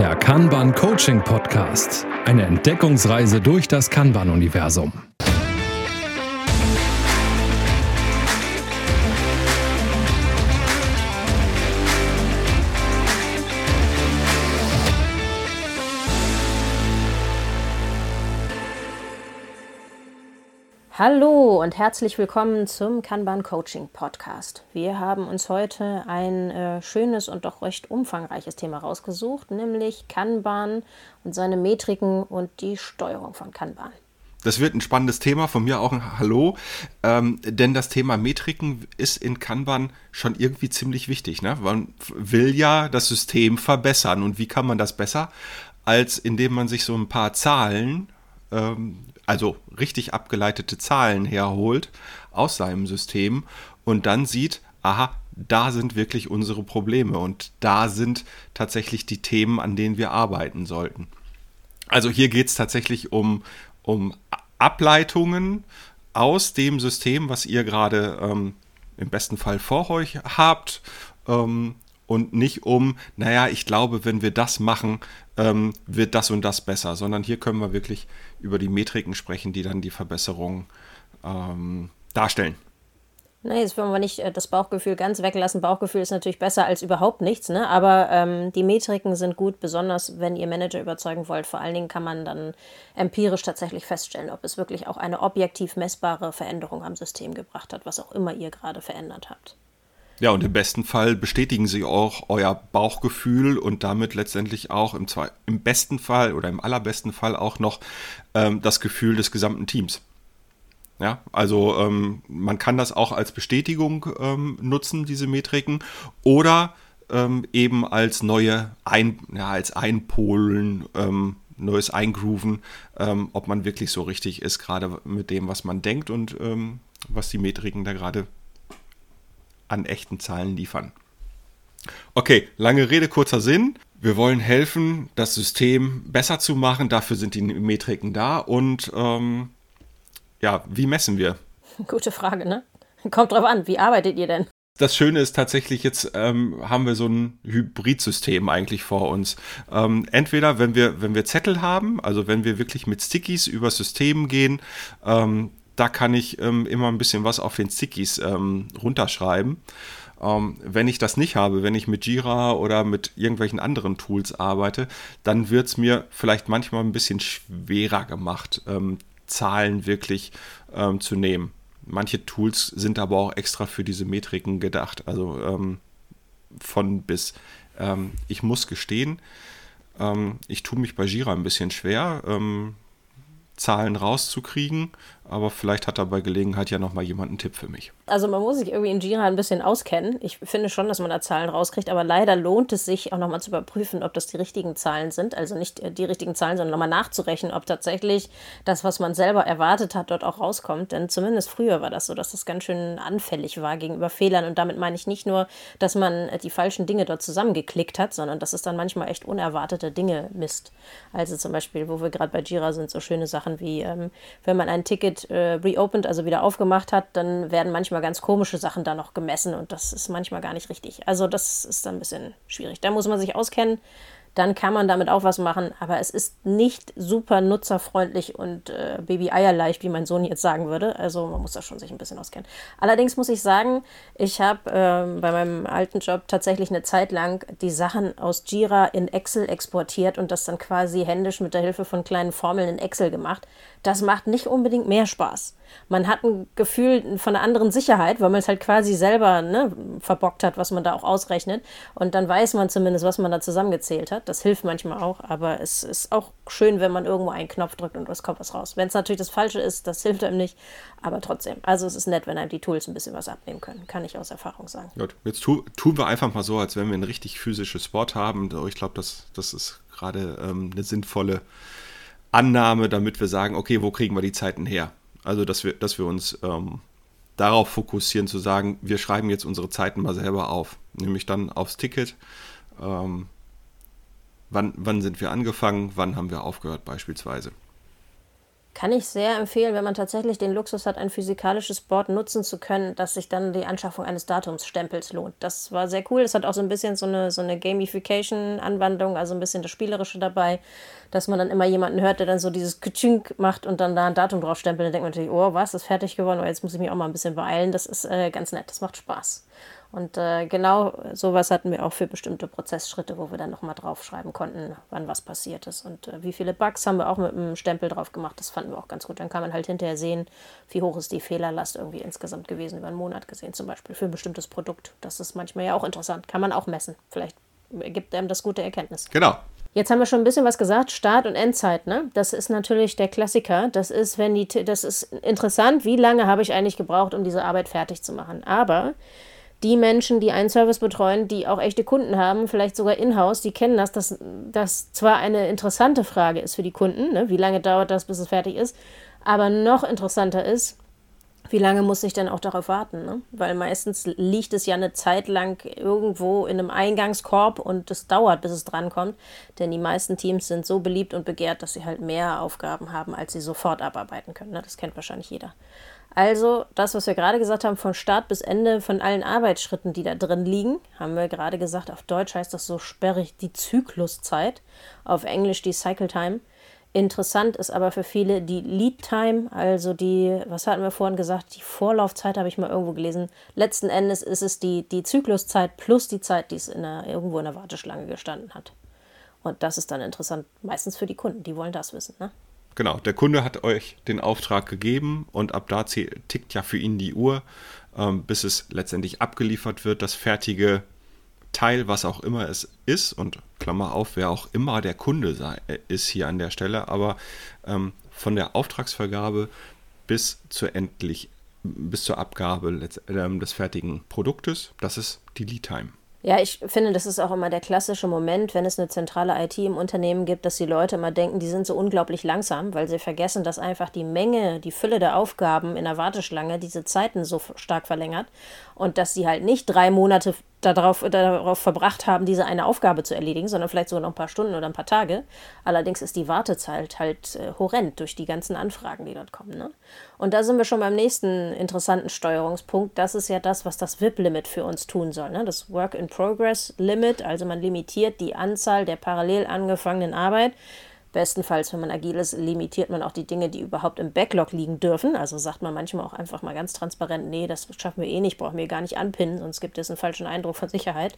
Der Kanban Coaching Podcast. Eine Entdeckungsreise durch das Kanban-Universum. Hallo und herzlich willkommen zum Kanban Coaching Podcast. Wir haben uns heute ein äh, schönes und doch recht umfangreiches Thema rausgesucht, nämlich Kanban und seine Metriken und die Steuerung von Kanban. Das wird ein spannendes Thema, von mir auch ein Hallo, ähm, denn das Thema Metriken ist in Kanban schon irgendwie ziemlich wichtig. Ne? Man will ja das System verbessern und wie kann man das besser, als indem man sich so ein paar Zahlen ähm, also richtig abgeleitete Zahlen herholt aus seinem System und dann sieht, aha, da sind wirklich unsere Probleme und da sind tatsächlich die Themen, an denen wir arbeiten sollten. Also hier geht es tatsächlich um, um Ableitungen aus dem System, was ihr gerade ähm, im besten Fall vor euch habt ähm, und nicht um, naja, ich glaube, wenn wir das machen, ähm, wird das und das besser, sondern hier können wir wirklich über die Metriken sprechen, die dann die Verbesserung ähm, darstellen. Nee, jetzt wollen wir nicht äh, das Bauchgefühl ganz weglassen. Bauchgefühl ist natürlich besser als überhaupt nichts, ne? aber ähm, die Metriken sind gut, besonders wenn ihr Manager überzeugen wollt. Vor allen Dingen kann man dann empirisch tatsächlich feststellen, ob es wirklich auch eine objektiv messbare Veränderung am System gebracht hat, was auch immer ihr gerade verändert habt. Ja, und im besten Fall bestätigen sie auch euer Bauchgefühl und damit letztendlich auch im, im besten Fall oder im allerbesten Fall auch noch ähm, das Gefühl des gesamten Teams. Ja, also ähm, man kann das auch als Bestätigung ähm, nutzen, diese Metriken, oder ähm, eben als neue Ein, ja, als Einpolen, ähm, neues Eingrooven, ähm, ob man wirklich so richtig ist, gerade mit dem, was man denkt und was die Metriken da gerade an echten Zahlen liefern. Okay, lange Rede, kurzer Sinn. Wir wollen helfen, das System besser zu machen. Dafür sind die Metriken da. Und ähm, ja, wie messen wir? Gute Frage, ne? Kommt drauf an, wie arbeitet ihr denn? Das Schöne ist tatsächlich, jetzt ähm, haben wir so ein Hybridsystem eigentlich vor uns. Ähm, entweder, wenn wir, wenn wir Zettel haben, also wenn wir wirklich mit Stickies übers System gehen, ähm, da kann ich ähm, immer ein bisschen was auf den Stickies ähm, runterschreiben. Ähm, wenn ich das nicht habe, wenn ich mit Jira oder mit irgendwelchen anderen Tools arbeite, dann wird es mir vielleicht manchmal ein bisschen schwerer gemacht, ähm, Zahlen wirklich ähm, zu nehmen. Manche Tools sind aber auch extra für diese Metriken gedacht, also ähm, von bis. ich muss gestehen, ich tue mich bei Jira ein bisschen schwer. Zahlen rauszukriegen. Aber vielleicht hat da bei Gelegenheit ja nochmal jemand einen Tipp für mich. Also man muss sich irgendwie in Jira ein bisschen auskennen. Ich finde schon, dass man da Zahlen rauskriegt, aber leider lohnt es sich auch nochmal zu überprüfen, ob das die richtigen Zahlen sind. Also nicht äh, die richtigen Zahlen, sondern nochmal nachzurechnen, ob tatsächlich das, was man selber erwartet hat, dort auch rauskommt. Denn zumindest früher war das so, dass das ganz schön anfällig war gegenüber Fehlern. Und damit meine ich nicht nur, dass man äh, die falschen Dinge dort zusammengeklickt hat, sondern dass es dann manchmal echt unerwartete Dinge misst. Also zum Beispiel, wo wir gerade bei Jira sind, so schöne Sachen wie, ähm, wenn man ein Ticket äh, reopened, also wieder aufgemacht hat, dann werden manchmal manchmal ganz komische Sachen da noch gemessen und das ist manchmal gar nicht richtig. Also das ist dann ein bisschen schwierig. Da muss man sich auskennen dann kann man damit auch was machen. Aber es ist nicht super nutzerfreundlich und äh, Baby-Eierleicht, wie mein Sohn jetzt sagen würde. Also man muss da schon sich ein bisschen auskennen. Allerdings muss ich sagen, ich habe ähm, bei meinem alten Job tatsächlich eine Zeit lang die Sachen aus Jira in Excel exportiert und das dann quasi händisch mit der Hilfe von kleinen Formeln in Excel gemacht. Das macht nicht unbedingt mehr Spaß. Man hat ein Gefühl von einer anderen Sicherheit, weil man es halt quasi selber ne, verbockt hat, was man da auch ausrechnet. Und dann weiß man zumindest, was man da zusammengezählt hat. Das hilft manchmal auch, aber es ist auch schön, wenn man irgendwo einen Knopf drückt und es kommt was raus. Wenn es natürlich das Falsche ist, das hilft einem nicht, aber trotzdem. Also es ist nett, wenn einem die Tools ein bisschen was abnehmen können, kann ich aus Erfahrung sagen. Gut, jetzt tu, tun wir einfach mal so, als wenn wir ein richtig physisches Sport haben. Ich glaube, das, das ist gerade ähm, eine sinnvolle Annahme, damit wir sagen, okay, wo kriegen wir die Zeiten her? Also, dass wir, dass wir uns ähm, darauf fokussieren, zu sagen, wir schreiben jetzt unsere Zeiten mal selber auf. Nämlich dann aufs Ticket. Ähm, Wann, wann sind wir angefangen? Wann haben wir aufgehört beispielsweise? Kann ich sehr empfehlen, wenn man tatsächlich den Luxus hat, ein physikalisches Board nutzen zu können, dass sich dann die Anschaffung eines Datumsstempels lohnt. Das war sehr cool. Das hat auch so ein bisschen so eine, so eine Gamification-Anwandlung, also ein bisschen das Spielerische dabei, dass man dann immer jemanden hört, der dann so dieses Kütschink macht und dann da ein Datum drauf stempelt. Dann denkt man natürlich, oh, was, ist fertig geworden? Oh, jetzt muss ich mich auch mal ein bisschen beeilen. Das ist äh, ganz nett, das macht Spaß. Und äh, genau sowas hatten wir auch für bestimmte Prozessschritte, wo wir dann nochmal draufschreiben konnten, wann was passiert ist. Und äh, wie viele Bugs haben wir auch mit einem Stempel drauf gemacht. Das fanden wir auch ganz gut. Dann kann man halt hinterher sehen, wie hoch ist die Fehlerlast irgendwie insgesamt gewesen, über einen Monat gesehen zum Beispiel, für ein bestimmtes Produkt. Das ist manchmal ja auch interessant. Kann man auch messen. Vielleicht gibt einem das gute Erkenntnis. Genau. Jetzt haben wir schon ein bisschen was gesagt, Start- und Endzeit, ne? Das ist natürlich der Klassiker. Das ist, wenn die, das ist interessant, wie lange habe ich eigentlich gebraucht, um diese Arbeit fertig zu machen. Aber die Menschen, die einen Service betreuen, die auch echte Kunden haben, vielleicht sogar in-house, die kennen das, dass das zwar eine interessante Frage ist für die Kunden, ne? wie lange dauert das, bis es fertig ist, aber noch interessanter ist, wie lange muss ich denn auch darauf warten? Ne? Weil meistens liegt es ja eine Zeit lang irgendwo in einem Eingangskorb und es dauert, bis es drankommt. Denn die meisten Teams sind so beliebt und begehrt, dass sie halt mehr Aufgaben haben, als sie sofort abarbeiten können. Ne? Das kennt wahrscheinlich jeder. Also das, was wir gerade gesagt haben, von Start bis Ende von allen Arbeitsschritten, die da drin liegen, haben wir gerade gesagt, auf Deutsch heißt das so sperrig die Zykluszeit, auf Englisch die Cycle Time. Interessant ist aber für viele die Lead Time, also die, was hatten wir vorhin gesagt, die Vorlaufzeit habe ich mal irgendwo gelesen. Letzten Endes ist es die, die Zykluszeit plus die Zeit, die es in der, irgendwo in der Warteschlange gestanden hat. Und das ist dann interessant, meistens für die Kunden, die wollen das wissen. Ne? Genau, der Kunde hat euch den Auftrag gegeben und ab da tickt ja für ihn die Uhr, ähm, bis es letztendlich abgeliefert wird, das fertige Teil, was auch immer es ist, und Klammer auf, wer auch immer der Kunde sei, äh, ist hier an der Stelle, aber ähm, von der Auftragsvergabe bis zur endlich, bis zur Abgabe äh, des fertigen Produktes, das ist die Lead Time. Ja, ich finde, das ist auch immer der klassische Moment, wenn es eine zentrale IT im Unternehmen gibt, dass die Leute immer denken, die sind so unglaublich langsam, weil sie vergessen, dass einfach die Menge, die Fülle der Aufgaben in der Warteschlange diese Zeiten so stark verlängert und dass sie halt nicht drei Monate darauf, darauf verbracht haben, diese eine Aufgabe zu erledigen, sondern vielleicht sogar noch ein paar Stunden oder ein paar Tage. Allerdings ist die Wartezeit halt äh, horrend durch die ganzen Anfragen, die dort kommen. Ne? Und da sind wir schon beim nächsten interessanten Steuerungspunkt. Das ist ja das, was das WIP-Limit für uns tun soll. Ne? Das Work-in-Progress-Limit, also man limitiert die Anzahl der parallel angefangenen Arbeit Bestenfalls, wenn man agil ist, limitiert man auch die Dinge, die überhaupt im Backlog liegen dürfen. Also sagt man manchmal auch einfach mal ganz transparent, nee, das schaffen wir eh nicht, brauchen wir gar nicht anpinnen, sonst gibt es einen falschen Eindruck von Sicherheit.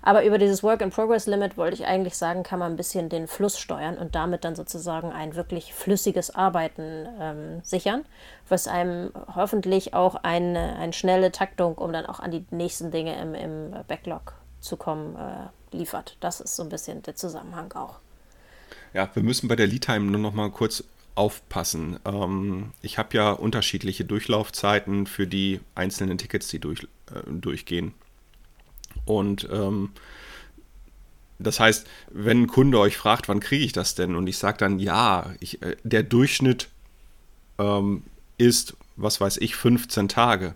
Aber über dieses Work-in-Progress-Limit wollte ich eigentlich sagen, kann man ein bisschen den Fluss steuern und damit dann sozusagen ein wirklich flüssiges Arbeiten ähm, sichern, was einem hoffentlich auch eine, eine schnelle Taktung, um dann auch an die nächsten Dinge im, im Backlog zu kommen, äh, liefert. Das ist so ein bisschen der Zusammenhang auch. Ja, wir müssen bei der Lead-Time nur noch mal kurz aufpassen. Ähm, ich habe ja unterschiedliche Durchlaufzeiten für die einzelnen Tickets, die durch, äh, durchgehen. Und ähm, das heißt, wenn ein Kunde euch fragt, wann kriege ich das denn? Und ich sage dann, ja, ich, äh, der Durchschnitt ähm, ist, was weiß ich, 15 Tage.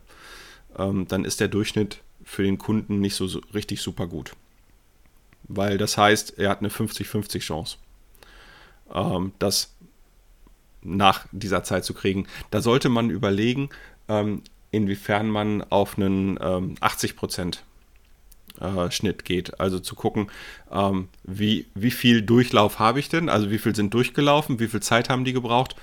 Ähm, dann ist der Durchschnitt für den Kunden nicht so, so richtig super gut. Weil das heißt, er hat eine 50-50 Chance ähm, das nach dieser Zeit zu kriegen. Da sollte man überlegen, ähm, inwiefern man auf einen ähm, 80 Prozent äh, Schnitt geht. Also zu gucken, ähm, wie, wie viel Durchlauf habe ich denn, also wie viel sind durchgelaufen, wie viel Zeit haben die gebraucht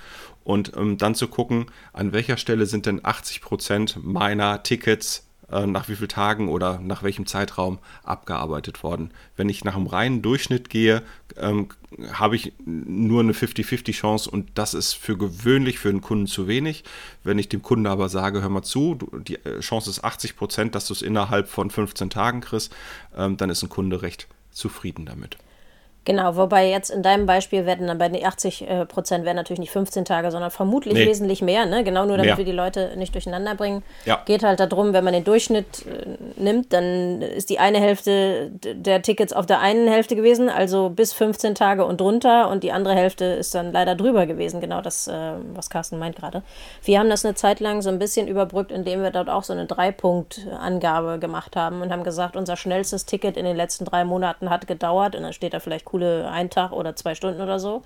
und ähm, dann zu gucken, an welcher Stelle sind denn 80 Prozent meiner Tickets nach wie vielen Tagen oder nach welchem Zeitraum abgearbeitet worden. Wenn ich nach einem reinen Durchschnitt gehe, ähm, habe ich nur eine 50-50 Chance und das ist für gewöhnlich für einen Kunden zu wenig. Wenn ich dem Kunden aber sage, hör mal zu, die äh, Chance ist 80 Prozent, dass du es innerhalb von 15 Tagen kriegst, ähm, dann ist ein Kunde recht zufrieden damit. Genau, wobei jetzt in deinem Beispiel werden dann bei den 80 äh, Prozent wären natürlich nicht 15 Tage, sondern vermutlich nee. wesentlich mehr, ne? Genau nur, damit mehr. wir die Leute nicht durcheinander bringen. Ja. Geht halt darum, wenn man den Durchschnitt äh, nimmt, dann ist die eine Hälfte der Tickets auf der einen Hälfte gewesen, also bis 15 Tage und drunter und die andere Hälfte ist dann leider drüber gewesen, genau das, äh, was Carsten meint gerade. Wir haben das eine Zeit lang so ein bisschen überbrückt, indem wir dort auch so eine Drei-Punkt-Angabe gemacht haben und haben gesagt, unser schnellstes Ticket in den letzten drei Monaten hat gedauert und dann steht da vielleicht coole ein Tag oder zwei Stunden oder so.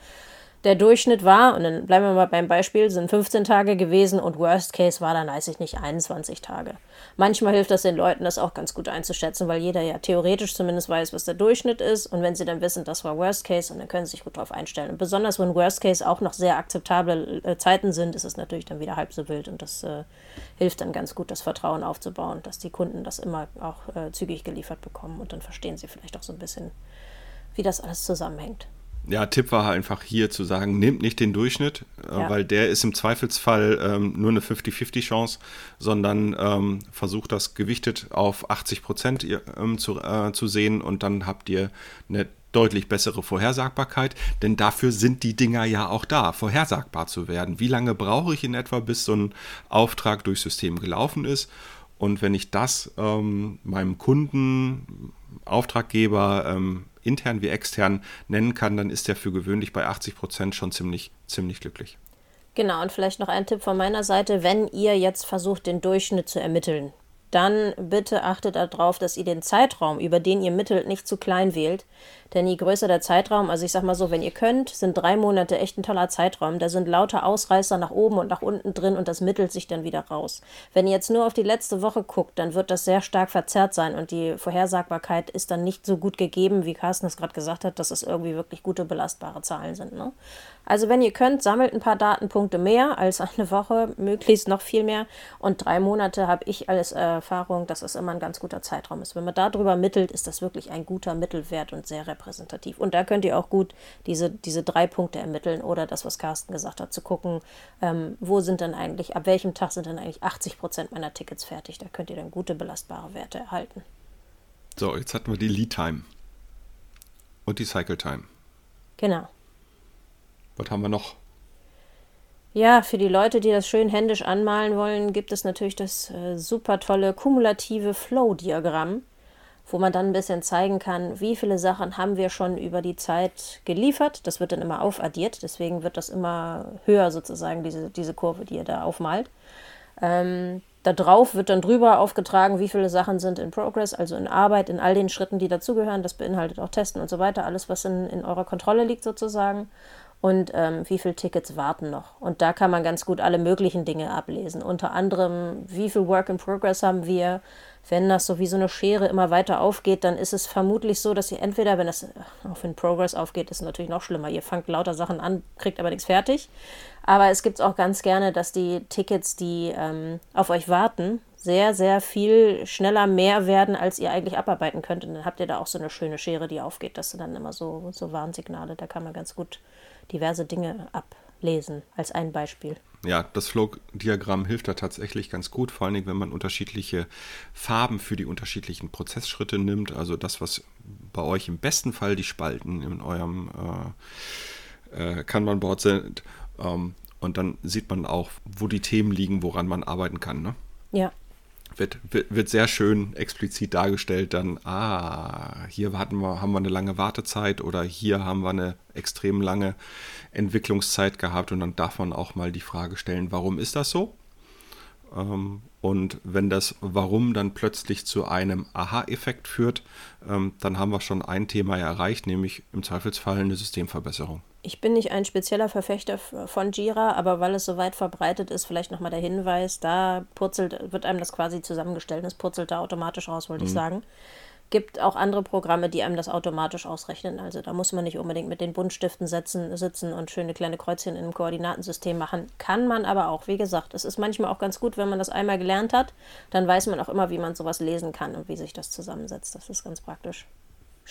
der Durchschnitt war, und dann bleiben wir mal beim Beispiel, sind 15 Tage gewesen und Worst Case war dann, weiß ich nicht, 21 Tage. Manchmal hilft das den Leuten, das auch ganz gut einzuschätzen, weil jeder ja theoretisch zumindest weiß, was der Durchschnitt ist. Und wenn sie dann wissen, das war Worst Case, und dann können sie sich gut darauf einstellen. Und besonders wenn Worst Case auch noch sehr akzeptable äh, Zeiten sind, ist es natürlich dann wieder halb so wild. Und das äh, hilft dann ganz gut, das Vertrauen aufzubauen, dass die Kunden das immer auch äh, zügig geliefert bekommen. Und dann verstehen sie vielleicht auch so ein bisschen, wie das alles zusammenhängt ja, Tipp war einfach hier zu sagen, nehmt nicht den Durchschnitt, äh, ja. weil der ist im Zweifelsfall ähm, nur eine 50-50 Chance, sondern ähm, versucht das gewichtet auf 80 Prozent ähm, zu, äh, zu sehen und dann habt ihr eine deutlich bessere Vorhersagbarkeit, denn dafür sind die Dinger ja auch da, vorhersagbar zu werden. Wie lange brauche ich in etwa, bis so ein Auftrag durchs System gelaufen ist? Und wenn ich das ähm, meinem Kunden, Auftraggeber, ähm, intern wie extern nennen kann, dann ist er für gewöhnlich bei 80 Prozent schon ziemlich, ziemlich glücklich. Genau, und vielleicht noch ein Tipp von meiner Seite, wenn ihr jetzt versucht, den Durchschnitt zu ermitteln, dann bitte achtet darauf, dass ihr den Zeitraum, über den ihr mittelt, nicht zu klein wählt. Denn je größer der Zeitraum, also ich sag mal so, wenn ihr könnt, sind drei Monate echt ein toller Zeitraum. Da sind lauter Ausreißer nach oben und nach unten drin und das mittelt sich dann wieder raus. Wenn ihr jetzt nur auf die letzte Woche guckt, dann wird das sehr stark verzerrt sein und die Vorhersagbarkeit ist dann nicht so gut gegeben, wie Carsten es gerade gesagt hat, dass es irgendwie wirklich gute belastbare Zahlen sind. Ne? Also wenn ihr könnt, sammelt ein paar Datenpunkte mehr als eine Woche, möglichst noch viel mehr. Und drei Monate habe ich als Erfahrung, dass es immer ein ganz guter Zeitraum ist. Wenn man darüber mittelt, ist das wirklich ein guter Mittelwert und sehr repräsentativ. Und da könnt ihr auch gut diese, diese drei Punkte ermitteln oder das, was Carsten gesagt hat, zu gucken, ähm, wo sind dann eigentlich, ab welchem Tag sind dann eigentlich 80 Prozent meiner Tickets fertig. Da könnt ihr dann gute belastbare Werte erhalten. So, jetzt hatten wir die Lead Time und die Cycle Time. Genau. Was haben wir noch? Ja, für die Leute, die das schön händisch anmalen wollen, gibt es natürlich das äh, super tolle kumulative Flow-Diagramm, wo man dann ein bisschen zeigen kann, wie viele Sachen haben wir schon über die Zeit geliefert. Das wird dann immer aufaddiert, deswegen wird das immer höher sozusagen, diese, diese Kurve, die ihr da aufmalt. Ähm, da drauf wird dann drüber aufgetragen, wie viele Sachen sind in Progress, also in Arbeit, in all den Schritten, die dazugehören. Das beinhaltet auch Testen und so weiter, alles, was in, in eurer Kontrolle liegt sozusagen und ähm, wie viele Tickets warten noch. Und da kann man ganz gut alle möglichen Dinge ablesen. Unter anderem, wie viel Work in Progress haben wir. Wenn das so wie so eine Schere immer weiter aufgeht, dann ist es vermutlich so, dass ihr entweder, wenn das auf in Progress aufgeht, ist natürlich noch schlimmer. Ihr fangt lauter Sachen an, kriegt aber nichts fertig. Aber es gibt auch ganz gerne, dass die Tickets, die ähm, auf euch warten, sehr, sehr viel schneller mehr werden, als ihr eigentlich abarbeiten könnt. Und dann habt ihr da auch so eine schöne Schere, die aufgeht. Das sind dann immer so, so Warnsignale. Da kann man ganz gut diverse Dinge ablesen, als ein Beispiel. Ja, das Flow-Diagramm hilft da tatsächlich ganz gut, vor allen Dingen, wenn man unterschiedliche Farben für die unterschiedlichen Prozessschritte nimmt. Also das, was bei euch im besten Fall die Spalten in eurem äh, äh, Kanban-Board sind. Ähm, und dann sieht man auch, wo die Themen liegen, woran man arbeiten kann. Ne? Ja, wird, wird, wird sehr schön explizit dargestellt, dann, ah, hier hatten wir, haben wir eine lange Wartezeit oder hier haben wir eine extrem lange Entwicklungszeit gehabt und dann darf man auch mal die Frage stellen, warum ist das so? Ähm, und wenn das Warum dann plötzlich zu einem Aha-Effekt führt, ähm, dann haben wir schon ein Thema erreicht, nämlich im Zweifelsfall eine Systemverbesserung. Ich bin nicht ein spezieller Verfechter von Jira, aber weil es so weit verbreitet ist, vielleicht nochmal der Hinweis, da purzelt, wird einem das quasi zusammengestellt, es purzelt da automatisch raus, wollte mhm. ich sagen. Gibt auch andere Programme, die einem das automatisch ausrechnen. Also da muss man nicht unbedingt mit den Buntstiften setzen, sitzen und schöne kleine Kreuzchen in einem Koordinatensystem machen. Kann man aber auch, wie gesagt. Es ist manchmal auch ganz gut, wenn man das einmal gelernt hat, dann weiß man auch immer, wie man sowas lesen kann und wie sich das zusammensetzt. Das ist ganz praktisch.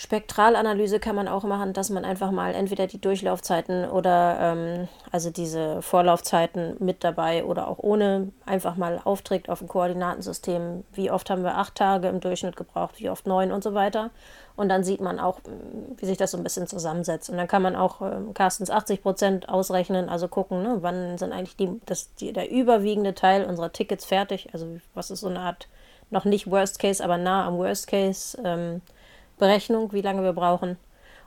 Spektralanalyse kann man auch machen, dass man einfach mal entweder die Durchlaufzeiten oder ähm, also diese Vorlaufzeiten mit dabei oder auch ohne einfach mal aufträgt auf ein Koordinatensystem. Wie oft haben wir acht Tage im Durchschnitt gebraucht, wie oft neun und so weiter. Und dann sieht man auch, wie sich das so ein bisschen zusammensetzt. Und dann kann man auch ähm, Carstens 80 Prozent ausrechnen, also gucken, ne, wann sind eigentlich die, das, die, der überwiegende Teil unserer Tickets fertig. Also was ist so eine Art, noch nicht Worst Case, aber nah am Worst Case. Ähm, Berechnung, wie lange wir brauchen.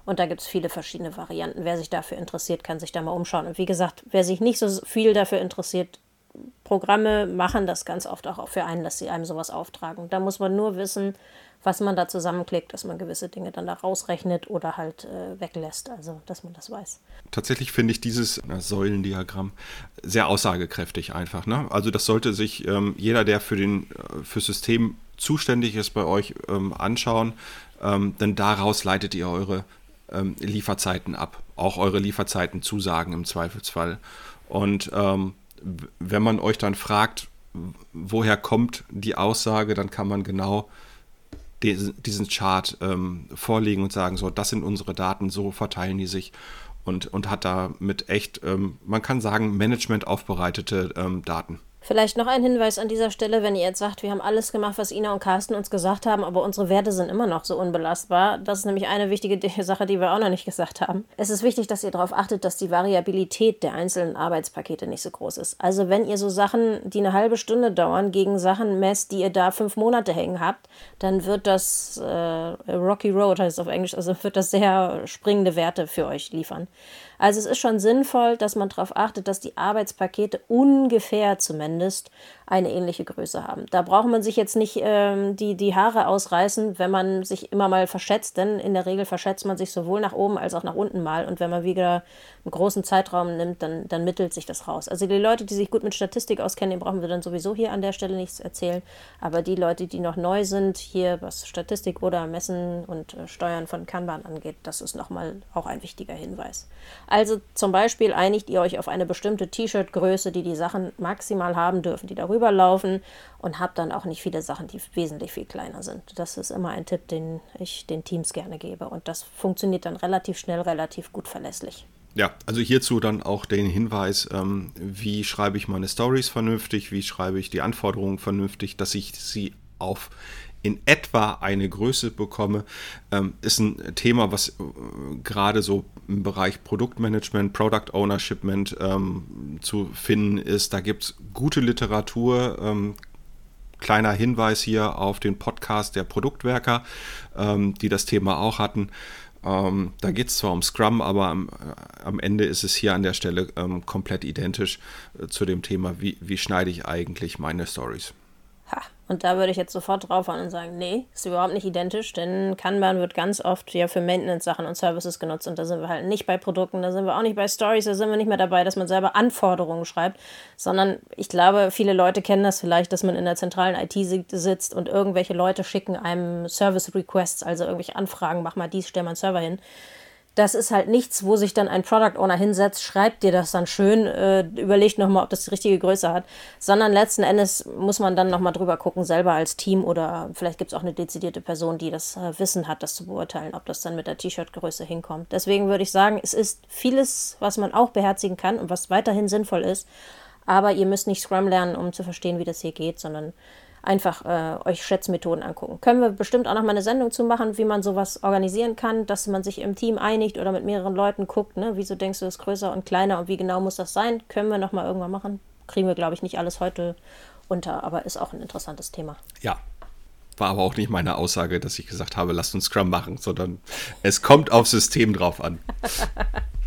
Und da gibt es viele verschiedene Varianten. Wer sich dafür interessiert, kann sich da mal umschauen. Und wie gesagt, wer sich nicht so viel dafür interessiert, Programme machen das ganz oft auch für einen, dass sie einem sowas auftragen. Da muss man nur wissen, was man da zusammenklickt, dass man gewisse Dinge dann da rausrechnet oder halt äh, weglässt, also dass man das weiß. Tatsächlich finde ich dieses Säulendiagramm sehr aussagekräftig einfach. Ne? Also das sollte sich ähm, jeder, der für den äh, für System zuständig ist, bei euch ähm, anschauen, ähm, denn daraus leitet ihr eure ähm, Lieferzeiten ab, auch eure Lieferzeiten zusagen im Zweifelsfall. Und ähm, wenn man euch dann fragt, woher kommt die Aussage, dann kann man genau diesen Chart ähm, vorlegen und sagen, so, das sind unsere Daten, so verteilen die sich und, und hat damit echt, ähm, man kann sagen, Management aufbereitete ähm, Daten. Vielleicht noch ein Hinweis an dieser Stelle, wenn ihr jetzt sagt, wir haben alles gemacht, was Ina und Carsten uns gesagt haben, aber unsere Werte sind immer noch so unbelastbar. Das ist nämlich eine wichtige Sache, die wir auch noch nicht gesagt haben. Es ist wichtig, dass ihr darauf achtet, dass die Variabilität der einzelnen Arbeitspakete nicht so groß ist. Also wenn ihr so Sachen, die eine halbe Stunde dauern, gegen Sachen messt, die ihr da fünf Monate hängen habt, dann wird das äh, Rocky Road heißt es auf Englisch, also wird das sehr springende Werte für euch liefern. Also es ist schon sinnvoll, dass man darauf achtet, dass die Arbeitspakete ungefähr zumindest eine ähnliche Größe haben. Da braucht man sich jetzt nicht ähm, die, die Haare ausreißen, wenn man sich immer mal verschätzt, denn in der Regel verschätzt man sich sowohl nach oben als auch nach unten mal. Und wenn man wieder einen großen Zeitraum nimmt, dann, dann mittelt sich das raus. Also die Leute, die sich gut mit Statistik auskennen, den brauchen wir dann sowieso hier an der Stelle nichts erzählen. Aber die Leute, die noch neu sind, hier was Statistik oder Messen und äh, Steuern von Kanban angeht, das ist nochmal auch ein wichtiger Hinweis. Also zum Beispiel einigt ihr euch auf eine bestimmte T-Shirt-Größe, die die Sachen maximal haben dürfen, die darüber laufen und habt dann auch nicht viele Sachen, die wesentlich viel kleiner sind. Das ist immer ein Tipp, den ich den Teams gerne gebe und das funktioniert dann relativ schnell, relativ gut verlässlich. Ja, also hierzu dann auch den Hinweis, ähm, wie schreibe ich meine Stories vernünftig, wie schreibe ich die Anforderungen vernünftig, dass ich sie auf in etwa eine Größe bekomme, ähm, ist ein Thema, was äh, gerade so im Bereich Produktmanagement, Product Ownership ähm, zu finden ist. Da gibt es gute Literatur. Ähm, kleiner Hinweis hier auf den Podcast der Produktwerker, die das Thema auch hatten. Ähm, da geht es zwar um Scrum, aber am, äh, am, Ende ist es hier an der Stelle ähm, komplett identisch äh, zu dem Thema, wie, wie schneide ich eigentlich meine Stories. Ha, und da würde ich jetzt sofort draufhauen und sagen, nee, ist überhaupt nicht identisch, denn Kanban wird ganz oft ja für Maintenance-Sachen und Services genutzt und da sind wir halt nicht bei Produkten, da sind wir auch nicht bei Stories, da sind wir nicht mehr dabei, dass man selber Anforderungen schreibt, sondern ich glaube, viele Leute kennen das vielleicht, dass man in der zentralen IT sitzt und irgendwelche Leute schicken einem Service-Requests, also irgendwelche Anfragen, mach mal dies, stell mal einen Server hin das ist halt nichts, wo sich dann ein Product Owner hinsetzt, schreibt dir das dann schön, äh, überlegt nochmal, ob das die richtige Größe hat, sondern letzten Endes muss man dann nochmal drüber gucken, selber als Team oder vielleicht gibt es auch eine dezidierte Person, die das äh, Wissen hat, das zu beurteilen, ob das dann mit der T-Shirt-Größe hinkommt. Deswegen würde ich sagen, es ist vieles, was man auch beherzigen kann und was weiterhin sinnvoll ist, aber ihr müsst nicht Scrum lernen, um zu verstehen, wie das hier geht, sondern einfach äh, euch Schätzmethoden angucken. Können wir bestimmt auch noch mal eine Sendung zu machen, wie man sowas organisieren kann, dass man sich im Team einigt oder mit mehreren Leuten guckt, ne? wieso denkst du, ist größer und kleiner und wie genau muss das sein? Können wir noch mal irgendwann machen. Kriegen wir, glaube ich, nicht alles heute unter, aber ist auch ein interessantes Thema. Ja, war aber auch nicht meine Aussage, dass ich gesagt habe, lasst uns Scrum machen, sondern es kommt aufs System drauf an.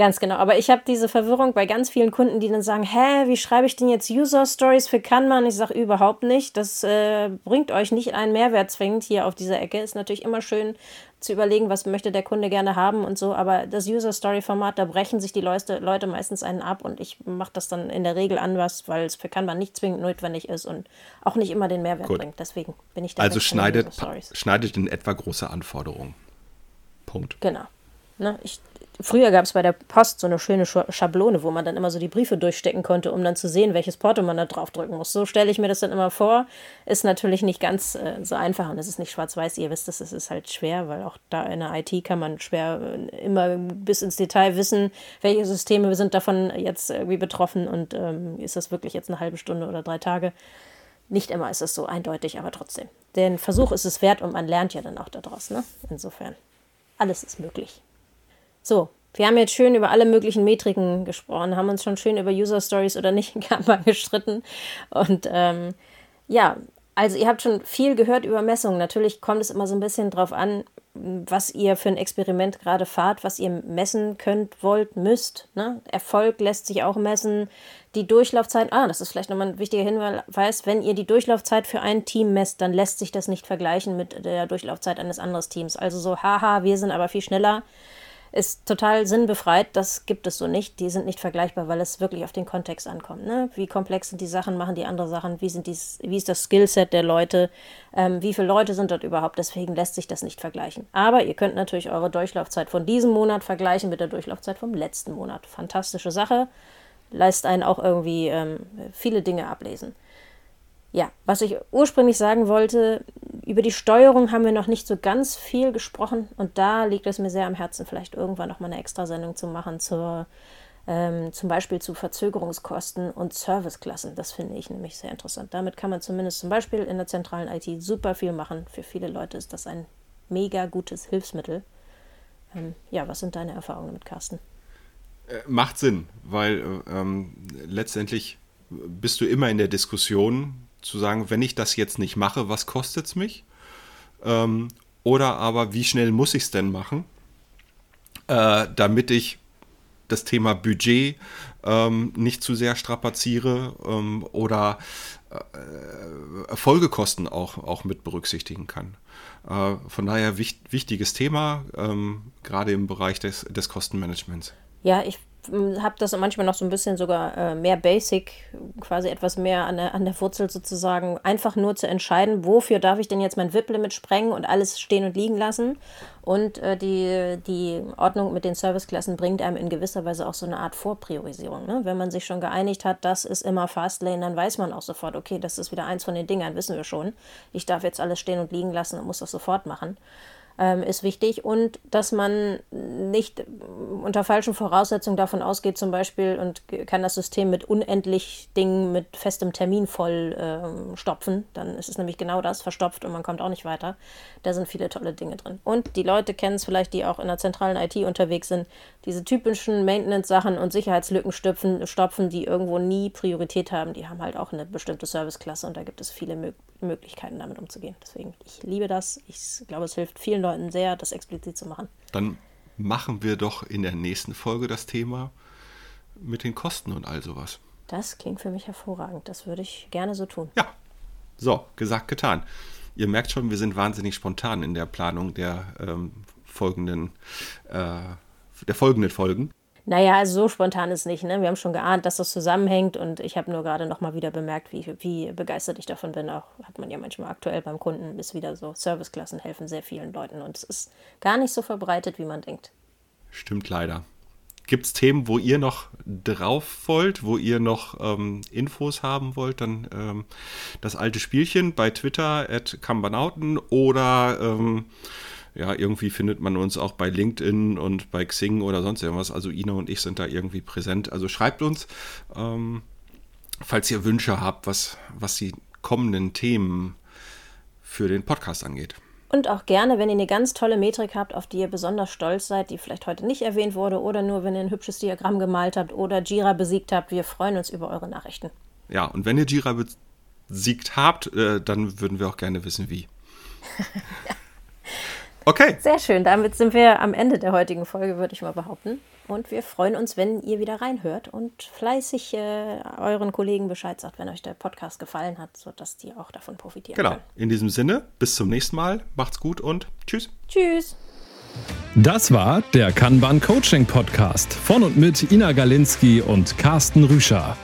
Ganz genau. Aber ich habe diese Verwirrung bei ganz vielen Kunden, die dann sagen, hä, wie schreibe ich denn jetzt User Stories für Kanban? Ich sage überhaupt nicht. Das äh, bringt euch nicht einen Mehrwert zwingend hier auf dieser Ecke. Ist natürlich immer schön zu überlegen, was möchte der Kunde gerne haben und so. Aber das User Story Format, da brechen sich die Leute, Leute meistens einen ab und ich mache das dann in der Regel anders, weil es für Kanban nicht zwingend notwendig ist und auch nicht immer den Mehrwert Gut. bringt. Deswegen bin ich da. Also schneidet, schneidet in etwa große Anforderungen. Punkt. Genau. Ne, ich Früher gab es bei der Post so eine schöne Schablone, wo man dann immer so die Briefe durchstecken konnte, um dann zu sehen, welches Porto man da drauf drücken muss. So stelle ich mir das dann immer vor. Ist natürlich nicht ganz äh, so einfach und es ist nicht schwarz-weiß. Ihr wisst, es ist halt schwer, weil auch da in der IT kann man schwer äh, immer bis ins Detail wissen, welche Systeme sind davon jetzt irgendwie betroffen und ähm, ist das wirklich jetzt eine halbe Stunde oder drei Tage. Nicht immer ist es so eindeutig, aber trotzdem. Den Versuch ist es wert und man lernt ja dann auch daraus. Ne? Insofern, alles ist möglich. So, wir haben jetzt schön über alle möglichen Metriken gesprochen, haben uns schon schön über User Stories oder nicht in Kanban gestritten. Und ähm, ja, Also ihr habt schon viel gehört über Messungen. Natürlich kommt es immer so ein bisschen drauf an, was ihr für ein Experiment gerade fahrt, was ihr messen könnt, wollt, müsst. Ne? Erfolg lässt sich auch messen. Die Durchlaufzeit, ah, das ist vielleicht nochmal ein wichtiger Hinweis, wenn ihr die Durchlaufzeit für ein Team messt, dann lässt sich das nicht vergleichen mit der Durchlaufzeit eines anderen Teams. Also so, haha, wir sind aber viel schneller ist total sinnbefreit. Das gibt es so nicht. Die sind nicht vergleichbar, weil es wirklich auf den Kontext ankommt. Ne? Wie komplex sind die Sachen, machen die andere Sachen, wie, sind dies, wie ist das Skillset der Leute, ähm, wie viele Leute sind dort überhaupt. Deswegen lässt sich das nicht vergleichen. Aber ihr könnt natürlich eure Durchlaufzeit von diesem Monat vergleichen mit der Durchlaufzeit vom letzten Monat. Fantastische Sache. Leist einen auch irgendwie ähm, viele Dinge ablesen. Ja, was ich ursprünglich sagen wollte, über die Steuerung haben wir noch nicht so ganz viel gesprochen und da liegt es mir sehr am Herzen, vielleicht irgendwann nochmal eine Extrasendung zu machen zur, ähm, zum Beispiel zu Verzögerungskosten und Serviceklassen. Das finde ich nämlich sehr interessant. Damit kann man zumindest zum Beispiel in der zentralen IT super viel machen. Für viele Leute ist das ein mega gutes Hilfsmittel. Ähm, ja, was sind deine Erfahrungen damit, Carsten? Äh, macht Sinn, weil äh, ähm, letztendlich bist du immer in der Diskussion, zu sagen, wenn ich das jetzt nicht mache, was kostet es mich? Ähm, oder aber, wie schnell muss ich es denn machen, äh, damit ich das Thema Budget ähm, nicht zu sehr strapaziere ähm, oder äh, Folgekosten auch, auch mit berücksichtigen kann. Äh, von daher wicht, wichtiges Thema, ähm, gerade im Bereich des, des Kostenmanagements. Ja, ich habe das manchmal noch so ein bisschen sogar äh, mehr basic, quasi etwas mehr an der, an der Wurzel sozusagen, einfach nur zu entscheiden, wofür darf ich denn jetzt mein VIP-Limit sprengen und alles stehen und liegen lassen. Und äh, die, die Ordnung mit den Serviceklassen bringt einem in gewisser Weise auch so eine Art Vorpriorisierung. Ne? Wenn man sich schon geeinigt hat, das ist immer Fastlane, dann weiß man auch sofort, okay, das ist wieder eins von den Dingern, wissen wir schon. Ich darf jetzt alles stehen und liegen lassen und muss das sofort machen ähm, ist wichtig und dass man nicht unter falschen Voraussetzungen davon ausgeht, zum Beispiel, und kann das System mit unendlich Dingen mit festem Termin voll äh, stopfen, dann ist es nämlich genau das, verstopft und man kommt auch nicht weiter. Da sind viele tolle Dinge drin. Und die Leute kennen es vielleicht, die auch in der zentralen IT unterwegs sind, diese typischen Maintenance-Sachen und Sicherheitslücken stopfen, stopfen, die irgendwo nie Priorität haben, die haben halt auch eine bestimmte Serviceklasse und da gibt es viele Mö Möglichkeiten, damit umzugehen. Deswegen, ich liebe das. Ich glaube, es hilft vielen Leuten sehr, das explizit zu machen. Dann machen wir doch in der nächsten Folge das Thema mit den Kosten und all sowas. Das klingt für mich hervorragend. Das würde ich gerne so tun. Ja. So, gesagt, getan. Ihr merkt schon, wir sind wahnsinnig spontan in der Planung der ähm, folgenden, äh, der folgenden Folgen. Naja, also so spontan ist nicht. Ne? Wir haben schon geahnt, dass das zusammenhängt und ich habe nur gerade noch mal wieder bemerkt, wie, wie begeistert ich davon bin. Auch hat man ja manchmal aktuell beim Kunden, ist wieder so, Serviceklassen helfen sehr vielen Leuten und es ist gar nicht so verbreitet, wie man denkt. Stimmt leider. Gibt es Themen, wo ihr noch drauf wollt, wo ihr noch ähm, Infos haben wollt? Dann ähm, das alte Spielchen bei Twitter at Kambanauten oder ähm, ja, irgendwie findet man uns auch bei LinkedIn und bei Xing oder sonst irgendwas. Also Ina und ich sind da irgendwie präsent. Also schreibt uns, ähm, falls ihr Wünsche habt, was, was die kommenden Themen für den Podcast angeht. Und auch gerne, wenn ihr eine ganz tolle Metrik habt, auf die ihr besonders stolz seid, die vielleicht heute nicht erwähnt wurde, oder nur, wenn ihr ein hübsches Diagramm gemalt habt oder Jira besiegt habt. Wir freuen uns über eure Nachrichten. Ja, und wenn ihr Jira besiegt habt, äh, dann würden wir auch gerne wissen, wie. ja. Okay. Sehr schön. Damit sind wir am Ende der heutigen Folge, würde ich mal behaupten. Und wir freuen uns, wenn ihr wieder reinhört und fleißig äh, euren Kollegen Bescheid sagt, wenn euch der Podcast gefallen hat, sodass die auch davon profitieren genau. können. Genau. In diesem Sinne, bis zum nächsten Mal. Macht's gut und tschüss. Tschüss. Das war der Kanban Coaching Podcast von und mit Ina Galinski und Carsten Rüscher.